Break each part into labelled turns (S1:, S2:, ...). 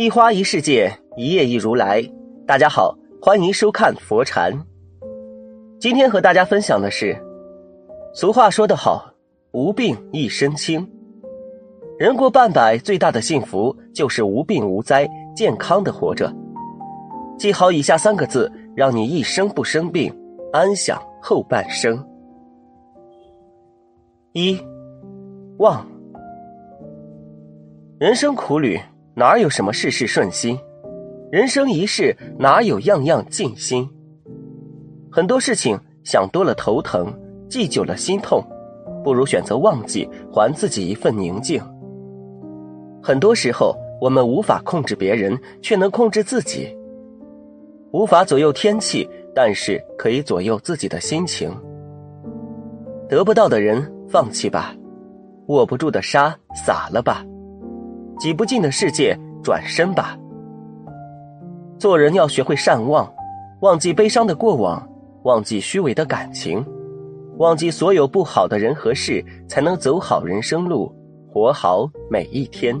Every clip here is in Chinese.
S1: 一花一世界，一叶一如来。大家好，欢迎收看佛禅。今天和大家分享的是，俗话说得好，无病一身轻。人过半百，最大的幸福就是无病无灾，健康的活着。记好以下三个字，让你一生不生病，安享后半生。一，旺。人生苦旅。哪有什么事事顺心？人生一世，哪有样样尽心？很多事情想多了头疼，记久了心痛，不如选择忘记，还自己一份宁静。很多时候，我们无法控制别人，却能控制自己。无法左右天气，但是可以左右自己的心情。得不到的人，放弃吧；握不住的沙，撒了吧。挤不进的世界，转身吧。做人要学会善忘，忘记悲伤的过往，忘记虚伪的感情，忘记所有不好的人和事，才能走好人生路，活好每一天。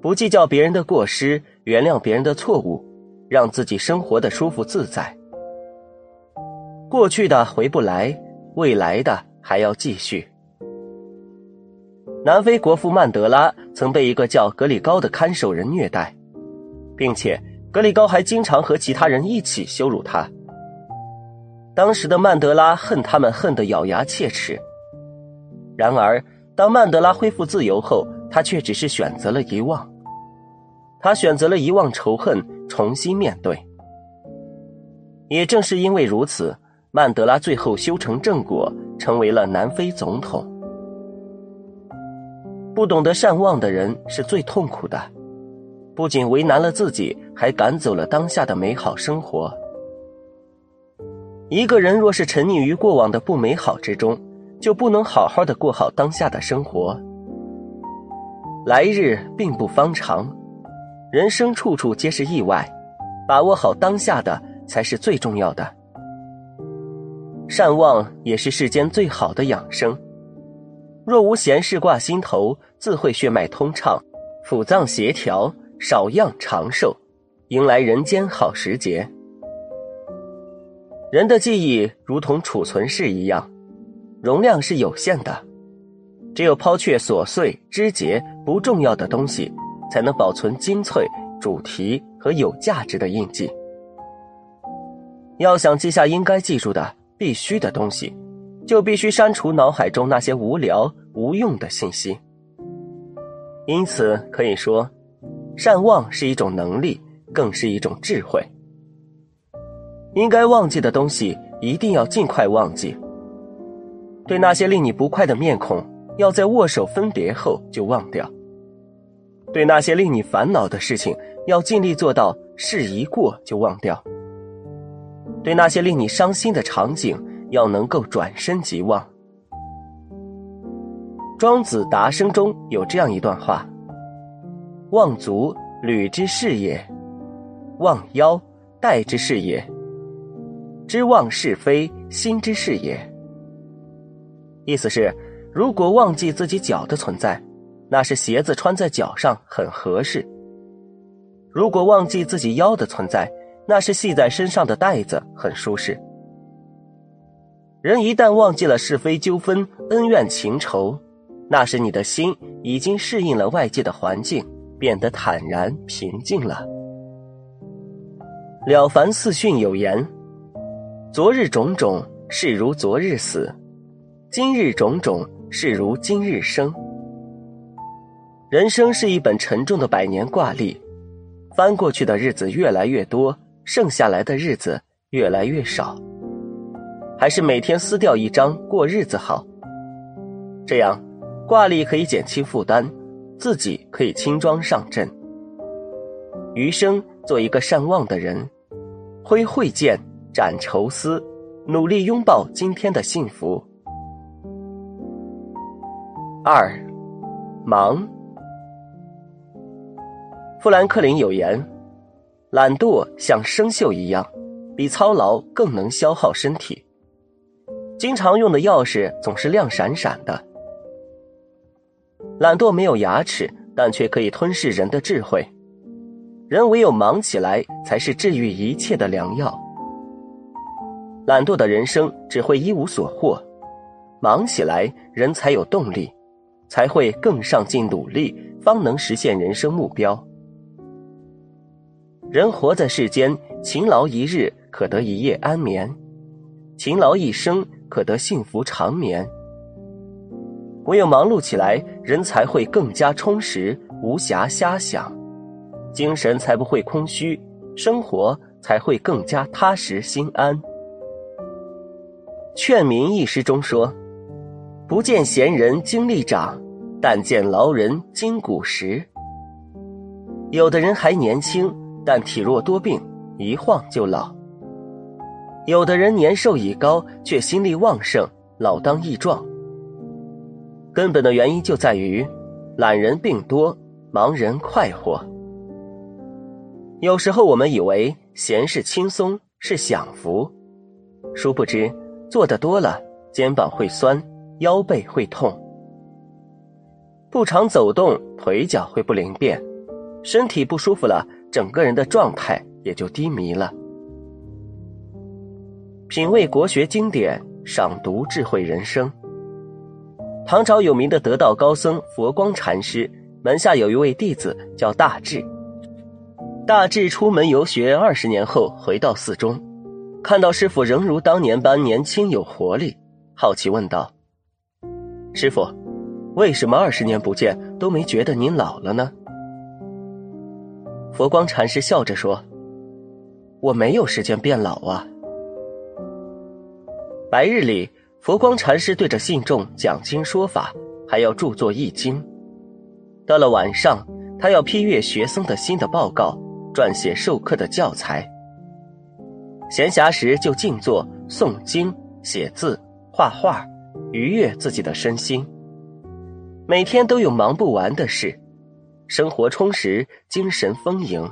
S1: 不计较别人的过失，原谅别人的错误，让自己生活的舒服自在。过去的回不来，未来的还要继续。南非国父曼德拉曾被一个叫格里高的看守人虐待，并且格里高还经常和其他人一起羞辱他。当时的曼德拉恨他们恨得咬牙切齿。然而，当曼德拉恢复自由后，他却只是选择了遗忘。他选择了遗忘仇恨，重新面对。也正是因为如此，曼德拉最后修成正果，成为了南非总统。不懂得善忘的人是最痛苦的，不仅为难了自己，还赶走了当下的美好生活。一个人若是沉溺于过往的不美好之中，就不能好好的过好当下的生活。来日并不方长，人生处处皆是意外，把握好当下的才是最重要的。善忘也是世间最好的养生。若无闲事挂心头，自会血脉通畅，腑脏协调，少恙长寿，迎来人间好时节。人的记忆如同储存室一样，容量是有限的，只有抛却琐碎枝节不重要的东西，才能保存精粹主题和有价值的印记。要想记下应该记住的必须的东西。就必须删除脑海中那些无聊无用的信息。因此可以说，善忘是一种能力，更是一种智慧。应该忘记的东西，一定要尽快忘记。对那些令你不快的面孔，要在握手分别后就忘掉。对那些令你烦恼的事情，要尽力做到事一过就忘掉。对那些令你伤心的场景，要能够转身即忘。庄子《达生》中有这样一段话：“忘足，履之事也；忘腰，带之事也。知忘是非，心之事也。”意思是，如果忘记自己脚的存在，那是鞋子穿在脚上很合适；如果忘记自己腰的存在，那是系在身上的带子很舒适。人一旦忘记了是非纠纷、恩怨情仇，那时你的心已经适应了外界的环境，变得坦然平静了。了凡四训有言：“昨日种种，是如昨日死；今日种种，是如今日生。”人生是一本沉重的百年挂历，翻过去的日子越来越多，剩下来的日子越来越少。还是每天撕掉一张过日子好，这样挂历可以减轻负担，自己可以轻装上阵。余生做一个善忘的人，挥慧剑斩愁丝，努力拥抱今天的幸福。二，忙。富兰克林有言：“懒惰像生锈一样，比操劳更能消耗身体。”经常用的钥匙总是亮闪闪的。懒惰没有牙齿，但却可以吞噬人的智慧。人唯有忙起来，才是治愈一切的良药。懒惰的人生只会一无所获，忙起来，人才有动力，才会更上进努力，方能实现人生目标。人活在世间，勤劳一日可得一夜安眠，勤劳一生可得幸福长眠。唯有忙碌起来，人才会更加充实，无暇瞎想。精神才不会空虚，生活才会更加踏实心安。《劝民》一诗中说：“不见贤人精力长，但见劳人筋骨实。”有的人还年轻，但体弱多病，一晃就老；有的人年寿已高，却心力旺盛，老当益壮。根本的原因就在于，懒人病多，忙人快活。有时候我们以为闲是轻松是享福，殊不知做的多了，肩膀会酸，腰背会痛；不常走动，腿脚会不灵便，身体不舒服了，整个人的状态也就低迷了。品味国学经典，赏读智慧人生。唐朝有名的得道高僧佛光禅师门下有一位弟子叫大智。大智出门游学二十年后回到寺中，看到师傅仍如当年般年轻有活力，好奇问道：“师傅，为什么二十年不见都没觉得您老了呢？”佛光禅师笑着说：“我没有时间变老啊。”白日里，佛光禅师对着信众讲经说法，还要著作译经；到了晚上，他要批阅学僧的新的报告。撰写授课的教材，闲暇时就静坐诵经、写字、画画，愉悦自己的身心。每天都有忙不完的事，生活充实，精神丰盈，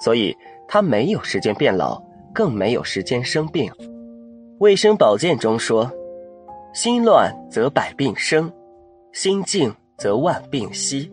S1: 所以他没有时间变老，更没有时间生病。卫生保健中说：“心乱则百病生，心静则万病息。”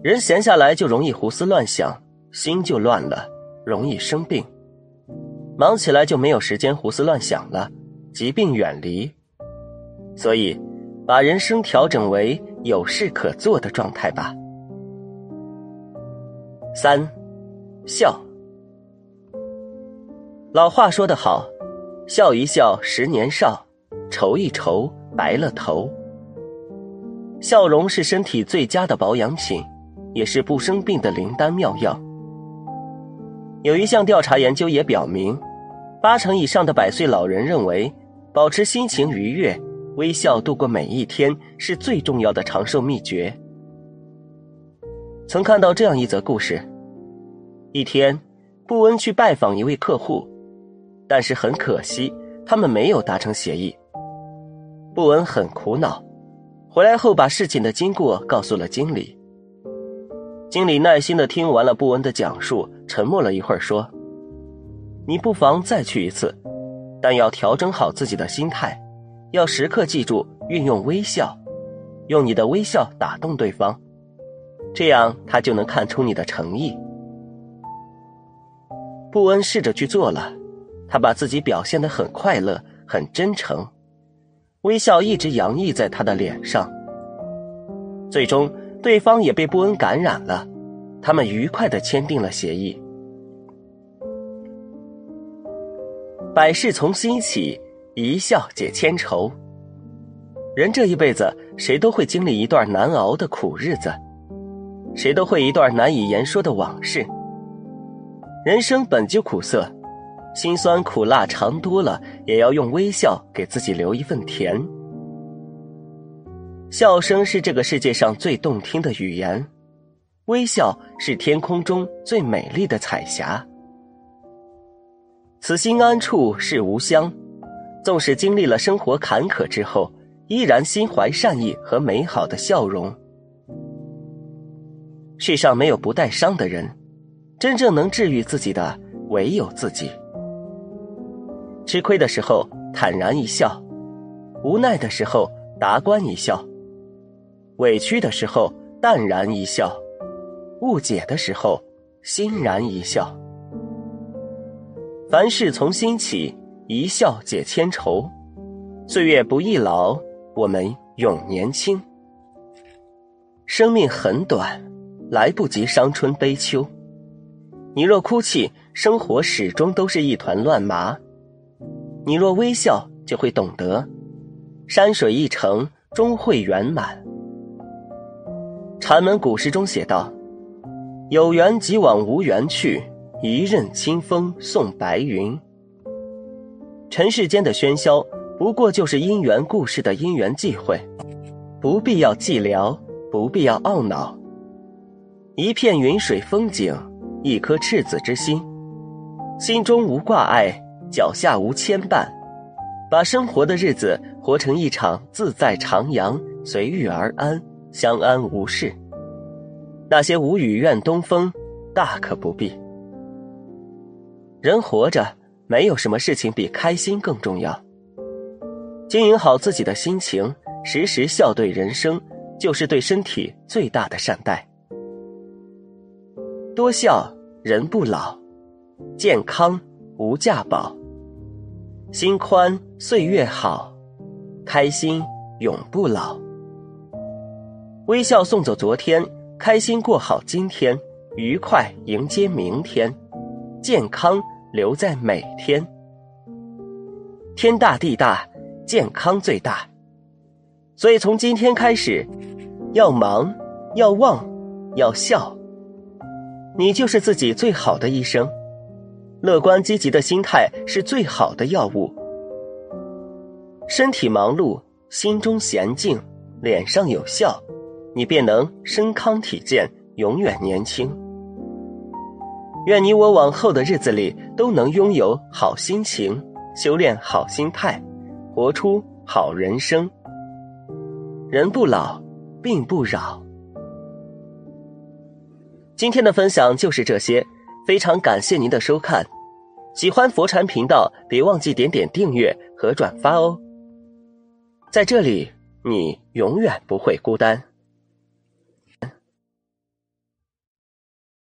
S1: 人闲下来就容易胡思乱想，心就乱了，容易生病；忙起来就没有时间胡思乱想了，疾病远离。所以，把人生调整为有事可做的状态吧。三，笑。老话说得好，笑一笑十年少，愁一愁白了头。笑容是身体最佳的保养品。也是不生病的灵丹妙药。有一项调查研究也表明，八成以上的百岁老人认为，保持心情愉悦、微笑度过每一天是最重要的长寿秘诀。曾看到这样一则故事：一天，布恩去拜访一位客户，但是很可惜，他们没有达成协议。布恩很苦恼，回来后把事情的经过告诉了经理。经理耐心的听完了布恩的讲述，沉默了一会儿，说：“你不妨再去一次，但要调整好自己的心态，要时刻记住运用微笑，用你的微笑打动对方，这样他就能看出你的诚意。”布恩试着去做了，他把自己表现得很快乐、很真诚，微笑一直洋溢在他的脸上，最终。对方也被布恩感染了，他们愉快的签订了协议。百事从心起，一笑解千愁。人这一辈子，谁都会经历一段难熬的苦日子，谁都会一段难以言说的往事。人生本就苦涩，辛酸苦辣尝多了，也要用微笑给自己留一份甜。笑声是这个世界上最动听的语言，微笑是天空中最美丽的彩霞。此心安处是吾乡，纵使经历了生活坎坷之后，依然心怀善意和美好的笑容。世上没有不带伤的人，真正能治愈自己的唯有自己。吃亏的时候坦然一笑，无奈的时候达观一笑。委屈的时候，淡然一笑；误解的时候，欣然一笑。凡事从心起，一笑解千愁。岁月不易老，我们永年轻。生命很短，来不及伤春悲秋。你若哭泣，生活始终都是一团乱麻；你若微笑，就会懂得，山水一程终会圆满。禅门古诗中写道：“有缘即往无缘去。”一任清风送白云。尘世间的喧嚣，不过就是因缘故事的因缘际会，不必要寂寥，不必要懊恼。一片云水风景，一颗赤子之心，心中无挂碍，脚下无牵绊，把生活的日子活成一场自在徜徉，随遇而安，相安无事。那些无语怨东风，大可不必。人活着，没有什么事情比开心更重要。经营好自己的心情，时时笑对人生，就是对身体最大的善待。多笑人不老，健康无价宝。心宽岁月好，开心永不老。微笑送走昨天，开心过好今天，愉快迎接明天。健康留在每天，天大地大，健康最大。所以从今天开始，要忙，要旺，要笑。你就是自己最好的医生。乐观积极的心态是最好的药物。身体忙碌，心中闲静，脸上有笑，你便能身康体健，永远年轻。愿你我往后的日子里都能拥有好心情，修炼好心态，活出好人生。人不老，病不扰。今天的分享就是这些，非常感谢您的收看。喜欢佛禅频道，别忘记点点订阅和转发哦。在这里，你永远不会孤单。